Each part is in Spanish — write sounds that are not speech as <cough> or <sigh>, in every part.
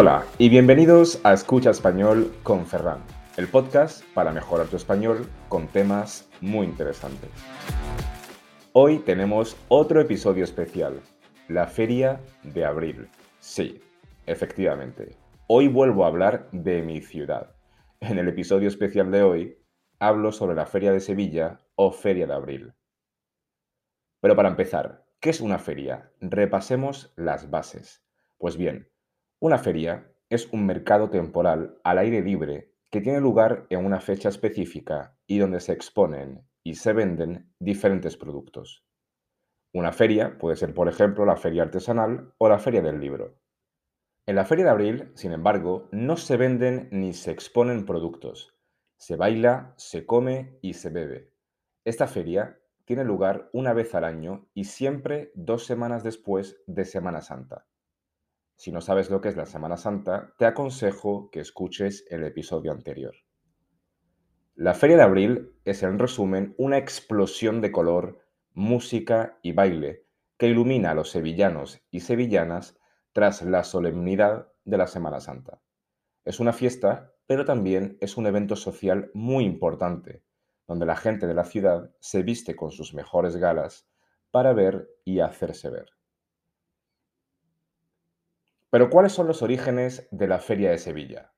Hola y bienvenidos a Escucha Español con Ferran, el podcast para mejorar tu español con temas muy interesantes. Hoy tenemos otro episodio especial, la Feria de Abril. Sí, efectivamente, hoy vuelvo a hablar de mi ciudad. En el episodio especial de hoy hablo sobre la Feria de Sevilla o Feria de Abril. Pero para empezar, ¿qué es una feria? Repasemos las bases. Pues bien, una feria es un mercado temporal al aire libre que tiene lugar en una fecha específica y donde se exponen y se venden diferentes productos. Una feria puede ser, por ejemplo, la feria artesanal o la feria del libro. En la feria de abril, sin embargo, no se venden ni se exponen productos. Se baila, se come y se bebe. Esta feria tiene lugar una vez al año y siempre dos semanas después de Semana Santa. Si no sabes lo que es la Semana Santa, te aconsejo que escuches el episodio anterior. La Feria de Abril es, en resumen, una explosión de color, música y baile que ilumina a los sevillanos y sevillanas tras la solemnidad de la Semana Santa. Es una fiesta, pero también es un evento social muy importante, donde la gente de la ciudad se viste con sus mejores galas para ver y hacerse ver. Pero ¿cuáles son los orígenes de la Feria de Sevilla?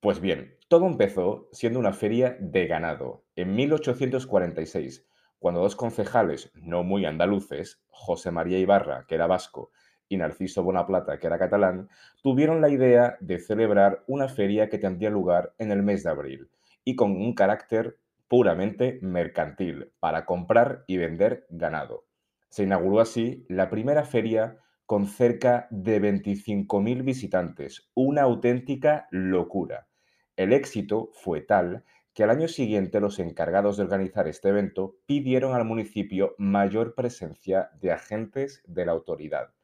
Pues bien, todo empezó siendo una feria de ganado en 1846, cuando dos concejales no muy andaluces, José María Ibarra, que era vasco, y Narciso Bonaplata, que era catalán, tuvieron la idea de celebrar una feria que tendría lugar en el mes de abril y con un carácter puramente mercantil, para comprar y vender ganado. Se inauguró así la primera feria con cerca de 25.000 visitantes, una auténtica locura. El éxito fue tal que al año siguiente los encargados de organizar este evento pidieron al municipio mayor presencia de agentes de la autoridad.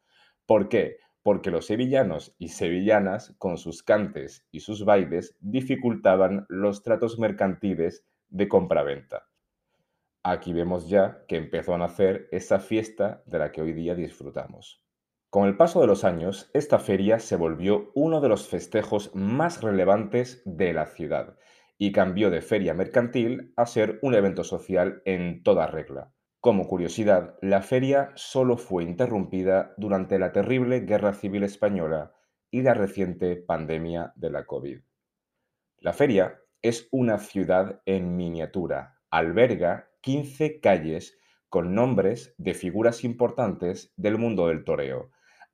¿Por qué? Porque los sevillanos y sevillanas, con sus cantes y sus bailes, dificultaban los tratos mercantiles de compraventa. Aquí vemos ya que empezó a nacer esa fiesta de la que hoy día disfrutamos. Con el paso de los años, esta feria se volvió uno de los festejos más relevantes de la ciudad y cambió de feria mercantil a ser un evento social en toda regla. Como curiosidad, la feria solo fue interrumpida durante la terrible Guerra Civil Española y la reciente pandemia de la COVID. La feria es una ciudad en miniatura, alberga 15 calles con nombres de figuras importantes del mundo del toreo,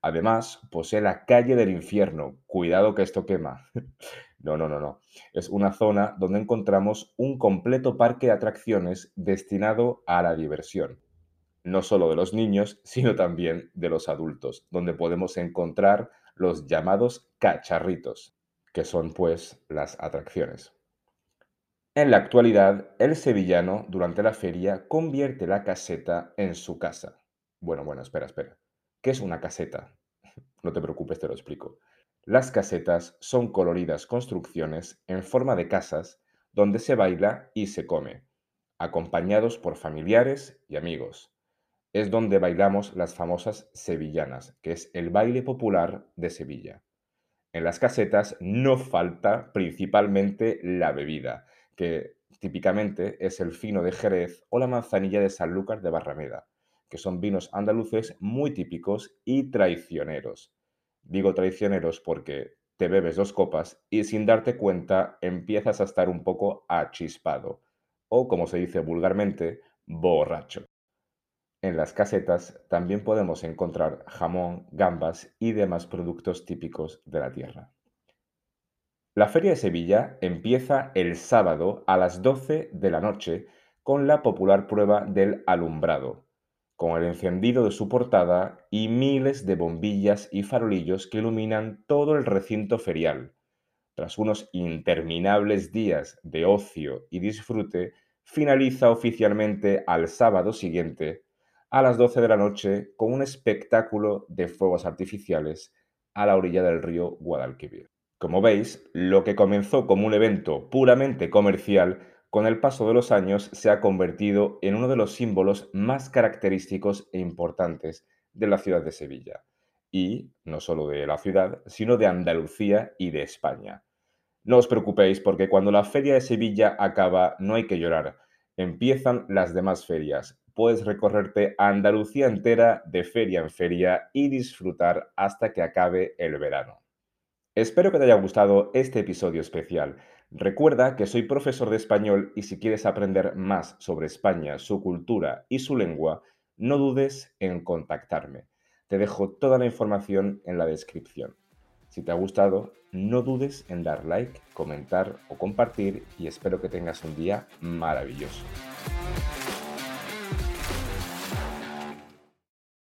Además, posee la calle del infierno. Cuidado que esto quema. <laughs> no, no, no, no. Es una zona donde encontramos un completo parque de atracciones destinado a la diversión. No solo de los niños, <laughs> sino también de los adultos, donde podemos encontrar los llamados cacharritos, que son pues las atracciones. En la actualidad, el sevillano durante la feria convierte la caseta en su casa. Bueno, bueno, espera, espera. ¿Qué es una caseta? <laughs> No te preocupes, te lo explico. Las casetas son coloridas construcciones en forma de casas donde se baila y se come, acompañados por familiares y amigos. Es donde bailamos las famosas sevillanas, que es el baile popular de Sevilla. En las casetas no falta principalmente la bebida, que típicamente es el fino de Jerez o la manzanilla de Sanlúcar de Barrameda que son vinos andaluces muy típicos y traicioneros. Digo traicioneros porque te bebes dos copas y sin darte cuenta empiezas a estar un poco achispado, o como se dice vulgarmente, borracho. En las casetas también podemos encontrar jamón, gambas y demás productos típicos de la tierra. La Feria de Sevilla empieza el sábado a las 12 de la noche con la popular prueba del alumbrado, con el encendido de su portada y miles de bombillas y farolillos que iluminan todo el recinto ferial. Tras unos interminables días de ocio y disfrute, finaliza oficialmente al sábado siguiente a las 12 de la noche con un espectáculo de fuegos artificiales a la orilla del río Guadalquivir. Como veis, lo que comenzó como un evento puramente comercial con el paso de los años se ha convertido en uno de los símbolos más característicos e importantes de la ciudad de Sevilla. y no solo de la ciudad, sino de Andalucía y de España. No os preocupéis porque cuando la feria de Sevilla acaba no hay que llorar. Empiezan las demás ferias. Puedes recorrerte a Andalucía entera de feria en feria y disfrutar hasta que acabe el verano. Espero que te haya gustado este episodio especial. Recuerda que soy profesor de español y si quieres aprender más sobre España, su cultura y su lengua, no dudes en contactarme. Te dejo toda la información en la descripción. Si te ha gustado, no dudes en dar like, comentar o compartir y espero que tengas un día maravilloso.